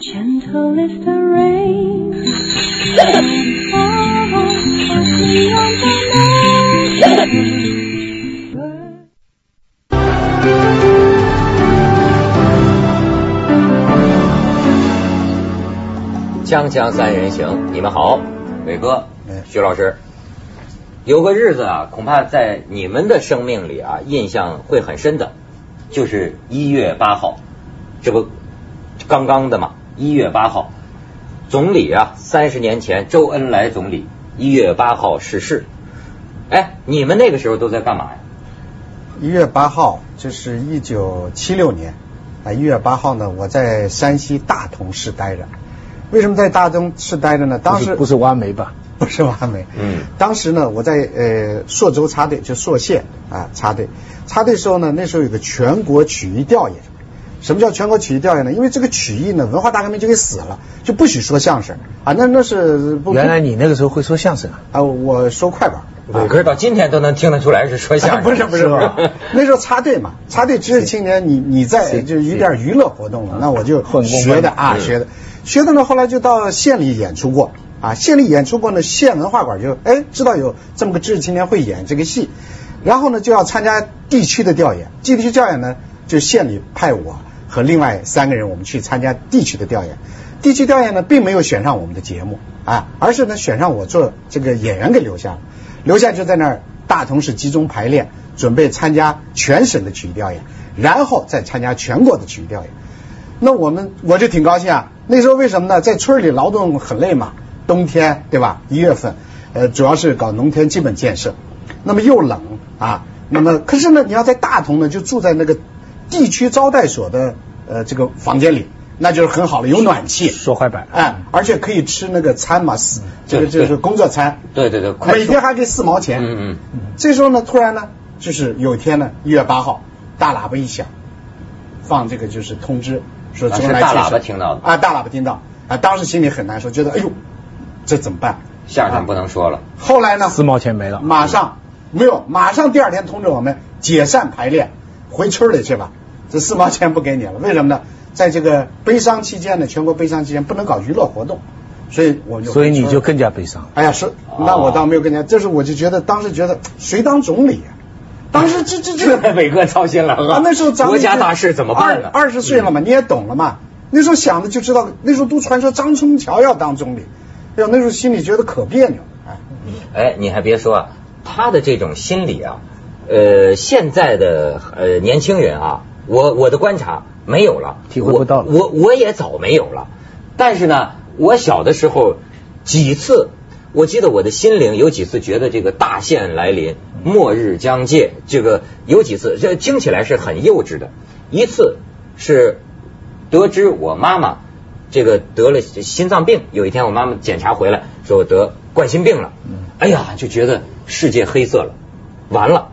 Gentle is the rain. 锵锵三人行，你们好，伟哥哎，徐老师，有个日子啊，恐怕在你们的生命里啊，印象会很深的，就是一月八号，这不刚刚的嘛，一月八号，总理啊，三十年前周恩来总理一月八号逝世，哎，你们那个时候都在干嘛呀？一月八号，这是一九七六年啊。一月八号呢，我在山西大同市待着。为什么在大同市待着呢？当时不是挖煤吧？不是挖煤。嗯当时呢，我在呃朔州插队，就朔县啊插队。插队时候呢，那时候有个全国曲艺调研。什么叫全国曲艺调研呢？因为这个曲艺呢，文化大革命就给死了，就不许说相声。啊。那那是不原来你那个时候会说相声啊？啊，我说快板。可是到今天都能听得出来是说相声，不是不是不是，那时候插队嘛，插队知识青年，你你在是就有点娱乐活动了，那我就学的啊嗯。学的，学的呢，后来就到县里演出过。啊，县里演出过呢，县文化馆就哎知道有这么个知识青年会演这个戏，然后呢就要参加地区的调研，地区调研呢就县里派我和另外三个人我们去参加地区的调研。地区调研呢，并没有选上我们的节目啊，而是呢选上我做这个演员给留下了，留下就在那儿大同市集中排练，准备参加全省的曲艺调研，然后再参加全国的曲艺调研。那我们我就挺高兴啊，那时候为什么呢？在村里劳动很累嘛，冬天对吧？一月份，呃，主要是搞农田基本建设，那么又冷啊，那么可是呢，你要在大同呢，就住在那个地区招待所的呃这个房间里，那就是很好了，有暖气，说坏板哎，而且可以吃那个餐嘛，四这个对就是工作餐，对对对，每天还给四毛钱。嗯嗯。这时候呢，突然呢，就是有一天呢，一月八号，大喇叭一响，放这个就是通知说啊周恩来是大喇去听到的。啊，大喇叭听到。啊，当时心里很难受，觉得哎呦，这怎么办？相声不能说了。后来呢，四毛钱没了。马上没有，马上第二天通知我们解散排练，回村里去吧。这四毛钱不给你了，为什么呢？在这个悲伤期间呢，全国悲伤期间不能搞娱乐活动，所以我就所以你就更加悲伤。哎呀，是，那我倒没有跟人家，这是我就觉得当时觉得谁当总理啊？当时这这这这 伟哥操心了啊，那时候咱们国家大事怎么办呢？二二十岁了嘛，你也懂了嘛。那时候想的就知道，那时候都传说张春桥要当总理，哎呦，那时候心里觉得可别扭。哎，哎，你还别说啊，他的这种心理啊，呃，现在的呃年轻人啊，我我的观察没有了，体会不到了。我我我也早没有了，但是呢，我小的时候几次，我记得我的心灵有几次觉得这个大限来临，末日将届，这个有几次，这听起来是很幼稚的。一次是得知我妈妈这个得了心脏病，有一天我妈妈检查回来说我得冠心病了，哎呀，就觉得世界黑色了，完了，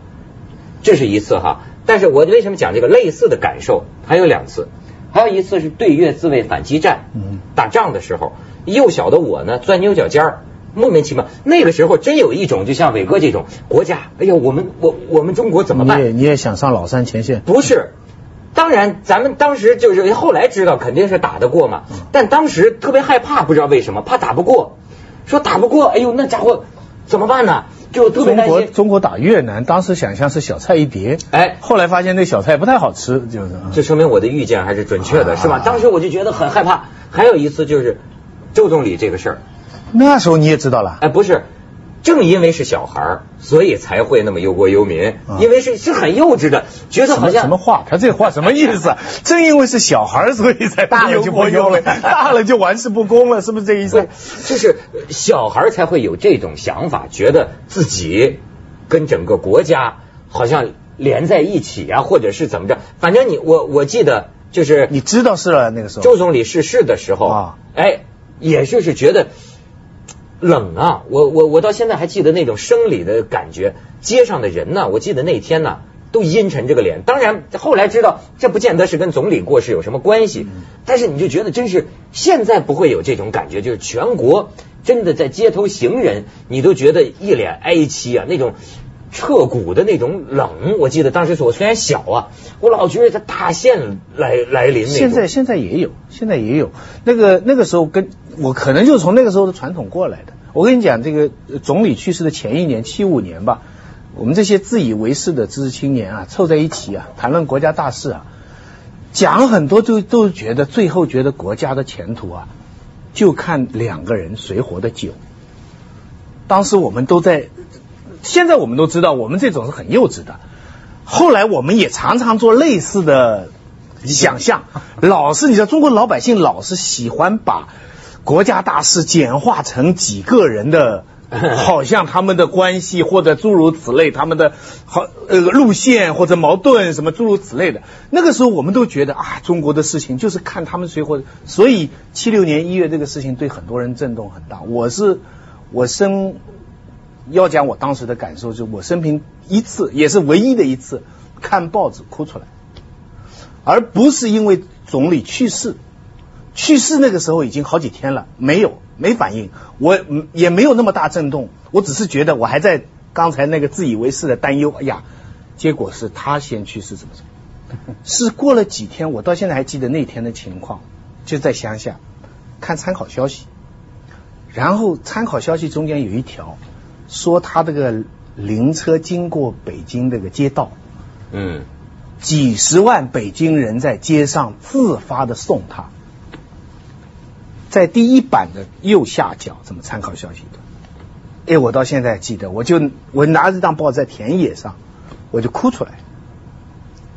这是一次哈。但是我为什么讲这个类似的感受？还有两次，还有一次是对越自卫反击战，嗯打仗的时候，幼小的我呢钻牛角尖儿，莫名其妙。那个时候真有一种就像伟哥这种国家，哎呀，我们我我们中国怎么办？你也你也想上老三前线？不是，当然，咱们当时就是后来知道肯定是打得过嘛，但当时特别害怕，不知道为什么，怕打不过，说打不过，哎呦，那家伙怎么办呢？就特别中国。中国打越南，当时想象是小菜一碟，哎后来发现那小菜不太好吃，就是啊这说明我的预见还是准确的，啊是吧？当时我就觉得很害怕。还有一次就是周总理这个事儿，那时候你也知道了。哎，不是，正因为是小孩儿，所以才会那么忧国忧民，啊因为是是很幼稚的，觉得好像什么话？他这话什么意思啊？正因为是小孩儿，所以才大了就不忧忧了 大了就玩世不恭了，是不是这意思？就是小孩才会有这种想法，觉得自己跟整个国家好像连在一起啊，或者是怎么着。反正你我我记得就是你知道是了那个时候。周总理逝世的时候啊，哎，也就是觉得冷啊。我我我到现在还记得那种生理的感觉，街上的人呢，我记得那天呢。都阴沉这个脸，当然后来知道这不见得是跟总理过世有什么关系，但是你就觉得真是现在不会有这种感觉，就是全国真的在街头行人，你都觉得一脸哀戚啊，那种彻骨的那种冷。我记得当时我虽然小啊，我老觉得他大限来来临那种。现在现在也有，现在也有。那个那个时候跟我可能就是从那个时候的传统过来的。我跟你讲，这个总理去世的前一年，七五年吧，我们这些自以为是的知识青年啊，凑在一起啊，谈论国家大事啊，讲很多都都觉得最后觉得国家的前途啊，就看两个人谁活得久。当时我们都在，现在我们都知道，我们这种是很幼稚的。后来我们也常常做类似的想象，老是你知道，中国老百姓老是喜欢把国家大事简化成几个人的，好像他们的关系或者诸如此类，他们的好呃路线或者矛盾什么诸如此类的。那个时候我们都觉得啊，中国的事情就是看他们谁或者，所以七六年一月这个事情对很多人震动很大。我是我生要讲我当时的感受，就是我生平一次，也是唯一的一次看报纸哭出来，而不是因为总理去世。去世那个时候已经好几天了，没有没反应，我也没有那么大震动，我只是觉得我还在刚才那个自以为是的担忧。哎呀，结果是他先去世，怎么怎么？是过了几天，我到现在还记得那天的情况，就在乡下看参考消息，然后参考消息中间有一条说他这个灵车经过北京这个街道，嗯，几十万北京人在街上自发的送他，在第一版的右下角怎么参考消息的，哎，我到现在记得，我就我拿着这张报纸在田野上，我就哭出来。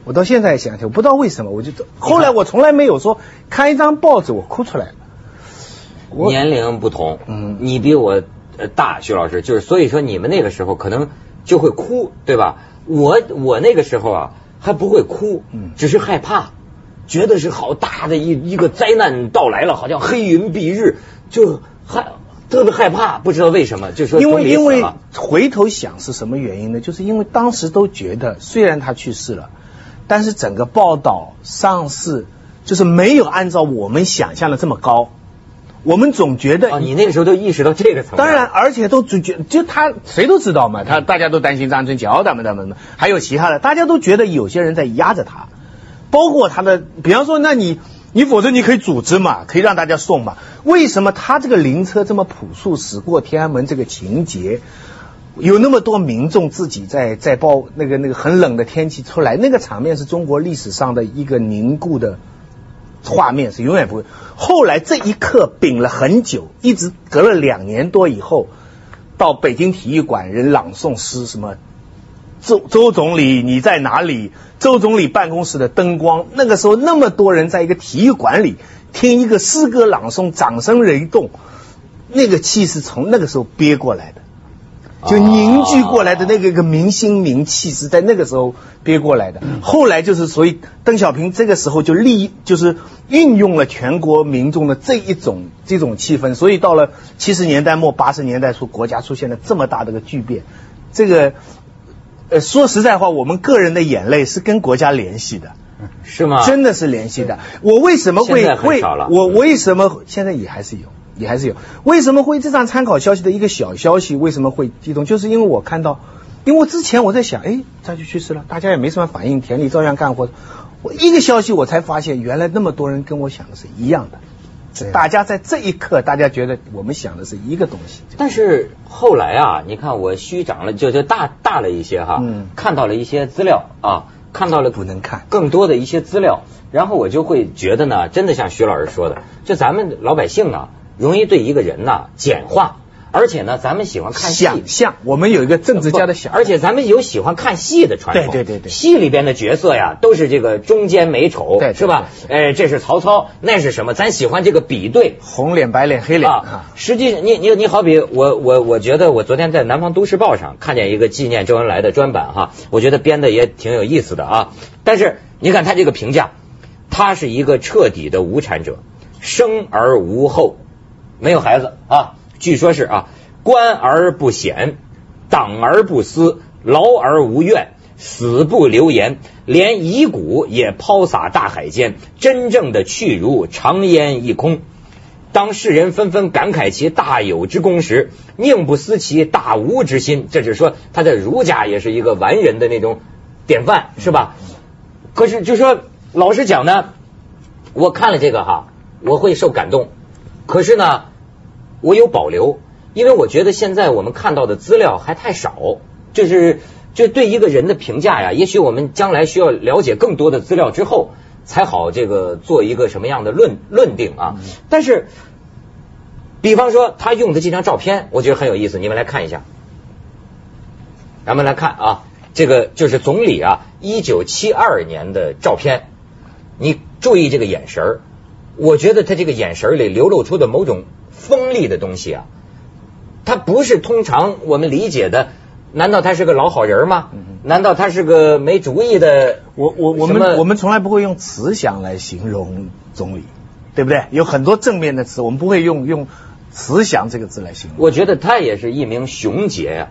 我到现在想起，我不知道为什么，我就后来我从来没有说看一张报纸我哭出来了。我年龄不同，嗯。你比我呃大，徐老师，就是所以说你们那个时候可能就会哭，对吧？我我那个时候啊还不会哭，嗯只是害怕，觉得是好大的一一个灾难到来了，好像黑云蔽日，就害特别害怕，不知道为什么，就说因为因为回头想是什么原因呢？就是因为当时都觉得，虽然他去世了，但是整个报道上市就是没有按照我们想象的这么高。我们总觉得啊，你那个时候都意识到这个层面，当然，而且都只觉就他谁都知道嘛，他大家都担心张春桥他们他们还有其他的，大家都觉得有些人在压着他，包括他的，比方说，那你你否则你可以组织嘛，可以让大家送嘛。为什么他这个灵车这么朴素驶过天安门这个情节，有那么多民众自己在在报那个那个很冷的天气出来，那个场面是中国历史上的一个凝固的画面是永远不会。后来这一刻秉了很久，一直隔了两年多以后，到北京体育馆人朗诵诗什么。周周总理你在哪里？周总理办公室的灯光，那个时候那么多人在一个体育馆里听一个诗歌朗诵，掌声雷动，那个气是从那个时候憋过来的。就凝聚过来的那个一个明星名气是在那个时候憋过来的。后来就是，所以邓小平这个时候就利就是运用了全国民众的这一种这种气氛，所以到了七十年代末八十年代初，国家出现了这么大的个巨变。这个呃，说实在话，我们个人的眼泪是跟国家联系的。是吗？真的是联系的。我为什么会会我为什么现在也还是有，也还是有？为什么会这张参考消息的一个小消息为什么会激动？就是因为我看到，因为我之前我在想，哎，他就去世了，大家也没什么反应，田里照样干活。我一个消息我才发现，原来那么多人跟我想的是一样的。对大家在这一刻，大家觉得我们想的是一个东西。但是后来啊，你看我虚长了，就就大大了一些哈，嗯看到了一些资料啊，看到了不能看更多的一些资料，然后我就会觉得呢，真的像徐老师说的，就咱们老百姓啊，容易对一个人呐简化，而且呢，咱们喜欢看戏。想象，我们有一个政治家的想象，而且咱们有喜欢看戏的传统，对对对对戏里边的角色呀，都是这个中间美丑，对对是吧？哎，这是曹操，那是什么？咱喜欢这个比对，红脸白脸黑脸啊，实际上，你你你好比我我我觉得我昨天在南方都市报上看见一个纪念周恩来的专版哈，我觉得编的也挺有意思的啊。但是你看他这个评价，他是一个彻底的无产者，生而无后，没有孩子啊，据说是啊，官而不显，党而不思，劳而无怨。死不留言，连遗骨也抛洒大海间，真正的去如长烟一空。当世人纷纷感慨其大有之功时，宁不思其大无之心。这就是说，他在儒家也是一个完人的那种典范，是吧？可是就说老实讲呢，我看了这个哈，我会受感动。可是呢，我有保留，因为我觉得现在我们看到的资料还太少，就是就对一个人的评价呀，也许我们将来需要了解更多的资料之后，才好这个做一个什么样的论论定啊。但是，比方说他用的这张照片，我觉得很有意思，你们来看一下。咱们来看啊，这个就是总理啊，一九七二年的照片，你注意这个眼神儿。我觉得他这个眼神里流露出的某种锋利的东西啊，他不是通常我们理解的。难道他是个老好人吗？难道他是个没主意的？我我我们我们从来不会用慈祥来形容总理，对不对？有很多正面的词，我们不会用用慈祥这个字来形容。我觉得他也是一名雄杰呀、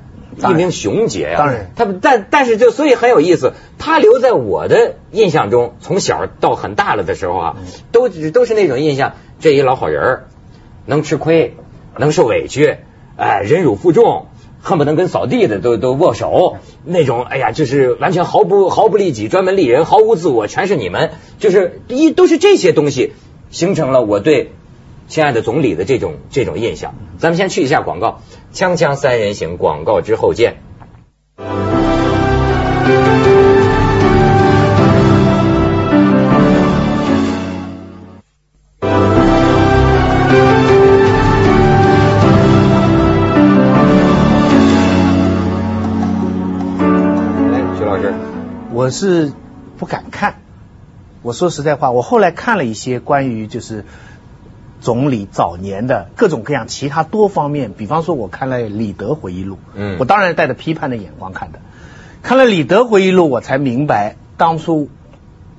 一名雄杰呀、当然他但但是就所以很有意思，他留在我的印象中，从小到很大了的时候啊，嗯都都是那种印象，这一老好人儿，能吃亏，能受委屈，哎、忍辱负重。恨不能跟扫地的都都握手，那种哎呀，就是完全毫不毫不利己，专门利人，毫无自我，全是你们，就是一都是这些东西形成了我对亲爱的总理的这种这种印象。咱们先去一下广告，锵锵三人行广告之后见。我是不敢看。我说实在话，我后来看了一些关于就是总理早年的各种各样其他多方面，比方说我看了李德回忆录，嗯我当然带着批判的眼光看的。看了李德回忆录，我才明白当初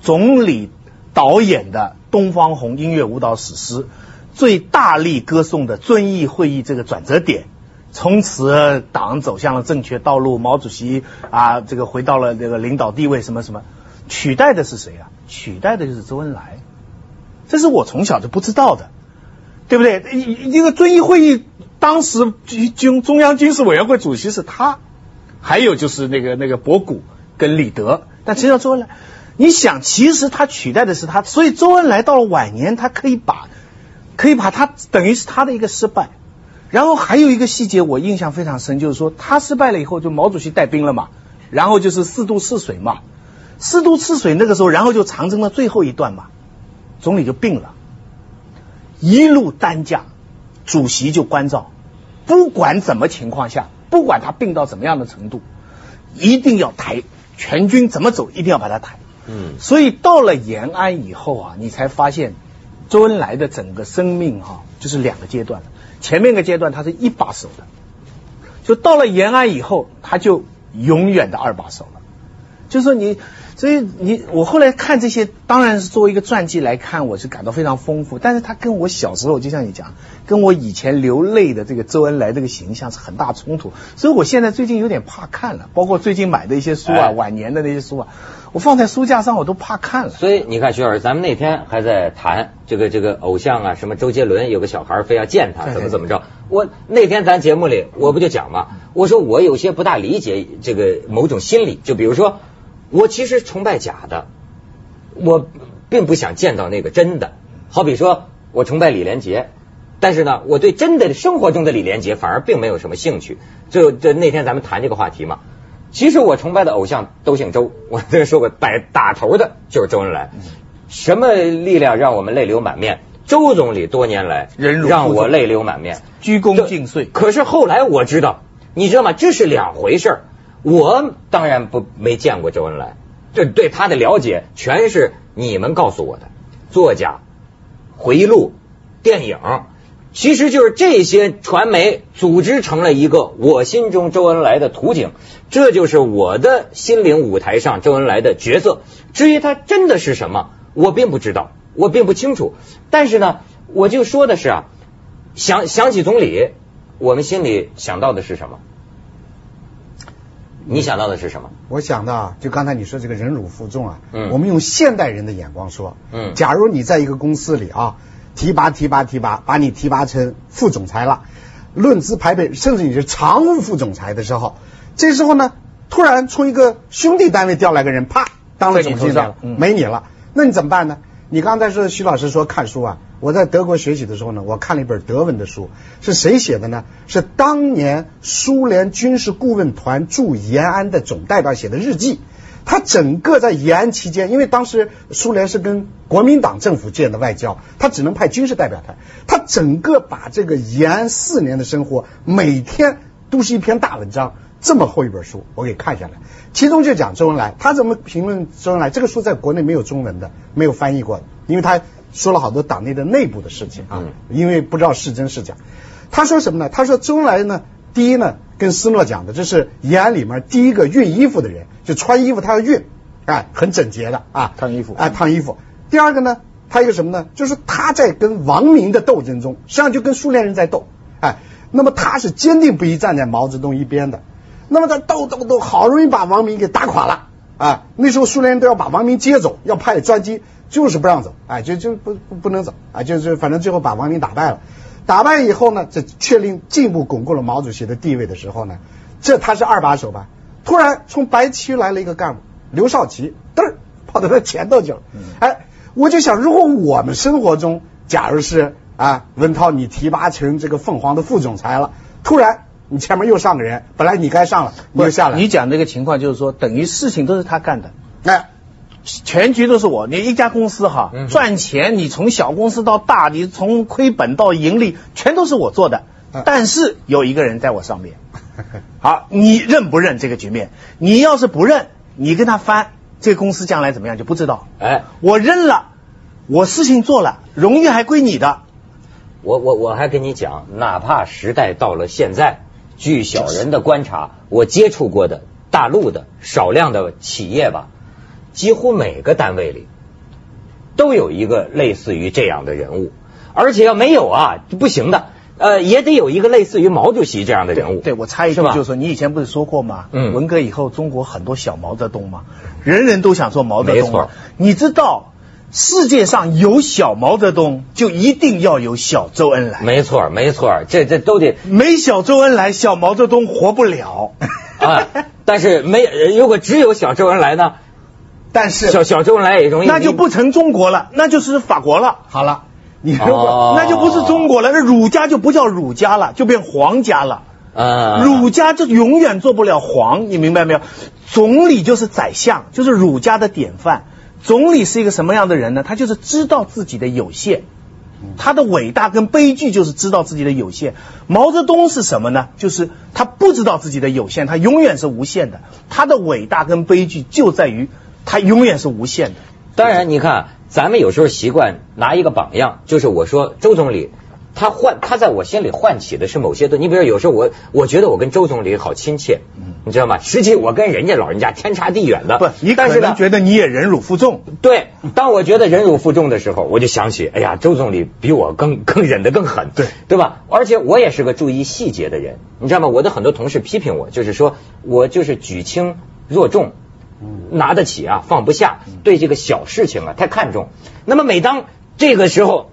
总理导演的《东方红》音乐舞蹈史诗最大力歌颂的遵义会议这个转折点。从此党走向了正确道路，毛主席啊，这个回到了这个领导地位，什么什么，取代的是谁啊？取代的就是周恩来，这是我从小就不知道的，对不对？一个遵义会议当时军中央军事委员会主席是他，还有就是那个那个博古跟李德，但实际上周恩来，你想，其实他取代的是他，所以周恩来到了晚年，他可以把可以把他等于是他的一个失败。然后还有一个细节我印象非常深，就是说他失败了以后，就毛主席带兵了嘛，然后就是四渡赤水嘛，四渡赤水那个时候，然后就长征的最后一段嘛，总理就病了，一路担架，主席就关照，不管怎么情况下，不管他病到怎么样的程度，一定要抬，全军怎么走一定要把他抬。嗯。所以到了延安以后啊，你才发现周恩来的整个生命哈、就是两个阶段，前面一个阶段他是一把手的，就到了延安以后，他就永远的二把手了。就是说你，所以你我后来看这些，当然是作为一个传记来看，我是感到非常丰富。但是他跟我小时候，就像你讲，跟我以前流泪的这个周恩来这个形象是很大冲突。所以我现在最近有点怕看了，包括最近买的一些书啊，晚年的那些书啊，我放在书架上我都怕看了。所以你看，徐老师，咱们那天还在谈这个这个偶像啊，什么周杰伦有个小孩非要见他，怎么怎么着。我那天咱节目里我不就讲嘛，我说我有些不大理解这个某种心理，就比如说我其实崇拜假的，我并不想见到那个真的。好比说我崇拜李连杰。但是呢，我对真的生活中的李连杰反而并没有什么兴趣。就这那天咱们谈这个话题嘛，其实我崇拜的偶像都姓周，我这说过，摆打头的就是周恩来。什么力量让我们泪流满面？周总理多年来让我泪流满面，鞠躬尽瘁。可是后来我知道，你知道吗？这是两回事儿。我当然不没见过周恩来，这对他的了解全是你们告诉我的。作家、回忆录、电影，其实就是这些传媒组织成了一个我心中周恩来的图景，这就是我的心灵舞台上周恩来的角色。至于他真的是什么，我并不知道，我并不清楚。但是呢，我就说的是啊，想想起总理，我们心里想到的是什么？你想到的是什么？我想到啊，就刚才你说这个忍辱负重啊，嗯我们用现代人的眼光说，嗯假如你在一个公司里啊，提拔提拔提拔，把你提拔成副总裁了，论资排辈，甚至你是常务副总裁的时候，这时候呢，突然从一个兄弟单位调来个人，啪当了总经理了，嗯没你了，那你怎么办呢？你刚才说徐老师说看书啊，我在德国学习的时候呢，我看了一本德文的书，是谁写的呢？是当年苏联军事顾问团驻延安的总代表写的日记。他整个在延安期间，因为当时苏联是跟国民党政府建的外交，他只能派军事代表团。他整个把这个延安四年的生活，每天都是一篇大文章，这么厚一本书，我给看下来。其中就讲周恩来，他怎么评论周恩来？这个书在国内没有中文的，没有翻译过，因为他说了好多党内的内部的事情啊，因为不知道是真是假。他说什么呢？他说周恩来呢，第一呢，跟斯诺讲的，这是延安里面第一个熨衣服的人，就穿衣服他要熨，哎，很整洁的啊，烫衣服哎，烫衣服。第二个呢，他一个什么呢？就是他在跟王明的斗争中，实际上就跟苏联人在斗，哎，那么他是坚定不移站在毛泽东一边的。那么他斗斗斗，好容易把王明给打垮了啊！那时候苏联人都要把王明接走，要派专机，就是不让走，哎，就就不不不能走啊，就是反正最后把王明打败了。打败以后呢，这确定进一步巩固了毛主席的地位的时候呢，这他是二把手吧？突然从白区来了一个干部刘少奇，嘚儿跑到他前头去了。哎，我就想，如果我们生活中，假如是啊，文涛你提拔成这个凤凰的副总裁了，突然你前面又上个人，本来你该上了，你又下来，你讲这个情况就是说，等于事情都是他干的。哎，全局都是我，你一家公司哈，嗯赚钱你从小公司到大，你从亏本到盈利，全都是我做的嗯。但是有一个人在我上面，好，你认不认这个局面？你要是不认，你跟他翻，这个公司将来怎么样就不知道。哎，我认了，我事情做了，荣誉还归你的。我我我还跟你讲，哪怕时代到了现在，据小人的观察，我接触过的大陆的少量的企业吧，几乎每个单位里都有一个类似于这样的人物，而且要没有啊不行的，呃，也得有一个类似于毛主席这样的人物。对，我猜一句就是说，你以前不是说过吗？嗯文革以后，中国很多小毛泽东嘛，人人都想做毛泽东嘛。没错你知道，世界上有小毛泽东，就一定要有小周恩来。没错，没错，这这都得 没小周恩来，小毛泽东活不了。啊。但是没，呃如果只有小周恩来呢，但是小小周恩来也容易那就不成中国了，那就是法国了。好了，你如哦果那就不是中国了，那儒家就不叫儒家了，就变皇家了。啊，儒家就永远做不了皇，你明白没有？总理就是宰相，就是儒家的典范。总理是一个什么样的人呢？他就是知道自己的有限，他的伟大跟悲剧就是知道自己的有限。毛泽东是什么呢？就是他不知道自己的有限，他永远是无限的。他的伟大跟悲剧就在于他永远是无限的。当然，你看，咱们有时候习惯拿一个榜样，就是我说周总理，他唤他在我心里唤起的是某些东西。你比如有时候我我觉得我跟周总理好亲切，你知道吗？实际我跟人家老人家天差地远的。不，你可但是呢能，觉得你也忍辱负重，对，当我觉得忍辱负重的时候，我就想起，哎呀，周总理比我更更忍得更狠，对对吧？而且我也是个注意细节的人，你知道吗？我的很多同事批评我，就是说我就是举轻若重，拿得起啊放不下，对这个小事情啊太看重。那么每当这个时候。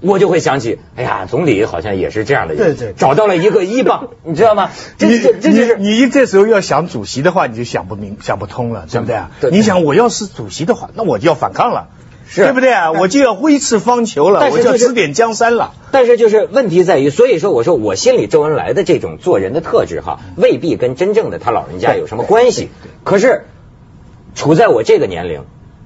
我就会想起，哎呀，总理好像也是这样的人，对对找到了一个依傍，你知道吗？这你这这就是你你这时候要想主席的话，你就想不明想不通了，对不对啊？对你想我要是主席的话，那我就要反抗了，是对不对啊？我就要挥斥方遒了，我就要指点江山了。但是就是问题在于，所以说我说我心里周恩来的这种做人的特质哈，未必跟真正的他老人家有什么关系。可是处在我这个年龄，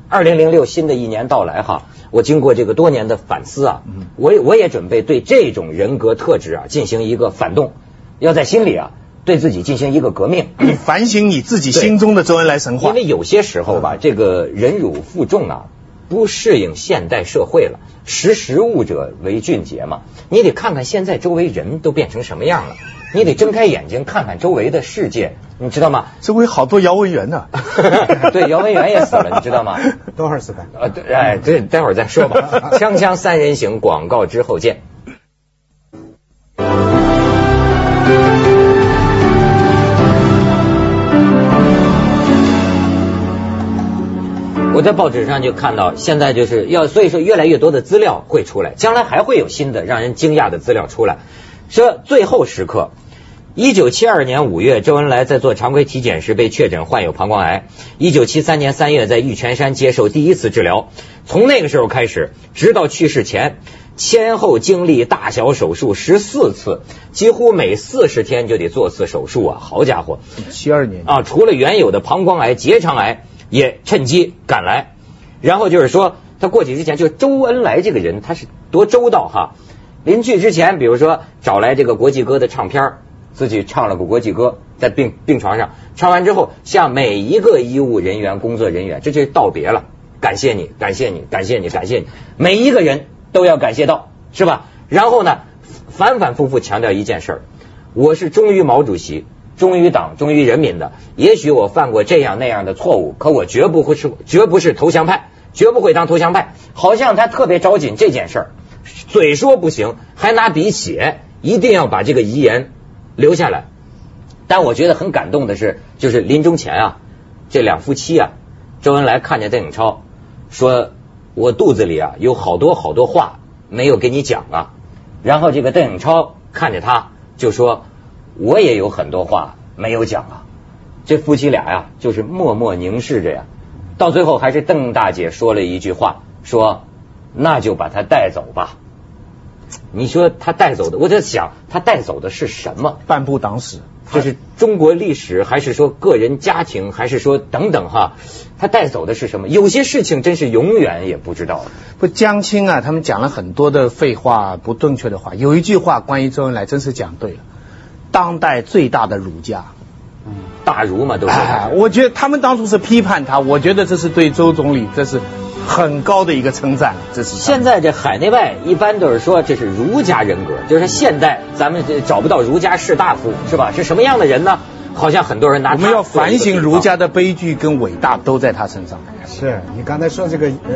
二零零六新的一年到来哈，我经过这个多年的反思啊，我也我也准备对这种人格特质啊进行一个反动，要在心里啊对自己进行一个革命。你反省你自己心中的周恩来神话因为。有些时候吧，这个忍辱负重啊，不适应现代社会了。识时务者为俊杰嘛，你得看看现在周围人都变成什么样了，你得睁开眼睛看看周围的世界，你知道吗？周围好多姚文元呢。对，姚文元也死了，你知道吗？多会儿死的。呃，对，哎，这待会儿再说吧。锵锵三人行，广告之后见。我我在报纸上就看到，现在就是要，所以说越来越多的资料会出来，将来还会有新的让人惊讶的资料出来。说最后时刻，一九七二年五月，周恩来在做常规体检时被确诊患有膀胱癌。一九七三年三月，在玉泉山接受第一次治疗。从那个时候开始，直到去世前，先后经历大小手术十四次，几乎每四十天就得做次手术啊！好家伙，七二年啊，除了原有的膀胱癌、结肠癌，也趁机赶来。然后就是说，他过去之前，就是周恩来这个人，他是多周到哈。临去之前，比如说找来这个国际歌的唱片儿自己唱了个国际歌，在病病床上唱完之后，向每一个医务人员、工作人员，这就是道别了，感谢你，感谢你，感谢你，感谢你，每一个人都要感谢到，是吧？然后呢，反反复复强调一件事儿，我是忠于毛主席、忠于党、忠于人民的。也许我犯过这样那样的错误，可我绝不会是，绝不是投降派，绝不会当投降派。好像他特别着紧这件事儿，嘴说不行，还拿笔写，一定要把这个遗言留下来。但我觉得很感动的是，就是临终前啊，这两夫妻啊，周恩来看见邓颖超，说我肚子里啊有好多好多话没有给你讲啊。然后这个邓颖超看着他就说，我也有很多话没有讲啊。这夫妻俩呀，就是默默凝视着呀。到最后还是邓大姐说了一句话，说那就把他带走吧。你说他带走的，我在想他带走的是什么？半部党史，就是中国历史，还是说个人家庭，还是说等等哈？他带走的是什么？有些事情真是永远也不知道。不，江青啊，他们讲了很多的废话、不正确的话。有一句话关于周恩来，真是讲对了。当代最大的儒家，嗯大儒嘛，都是。哎，我觉得他们当初是批判他，我觉得这是对周总理这是很高的一个称赞。这是现在这海内外一般都是说这是儒家人格，就是现代咱们这找不到儒家士大夫是吧？是什么样的人呢？好像很多人拿他我们要反省儒家的悲剧跟伟大都在他身上。是你刚才说这个呃。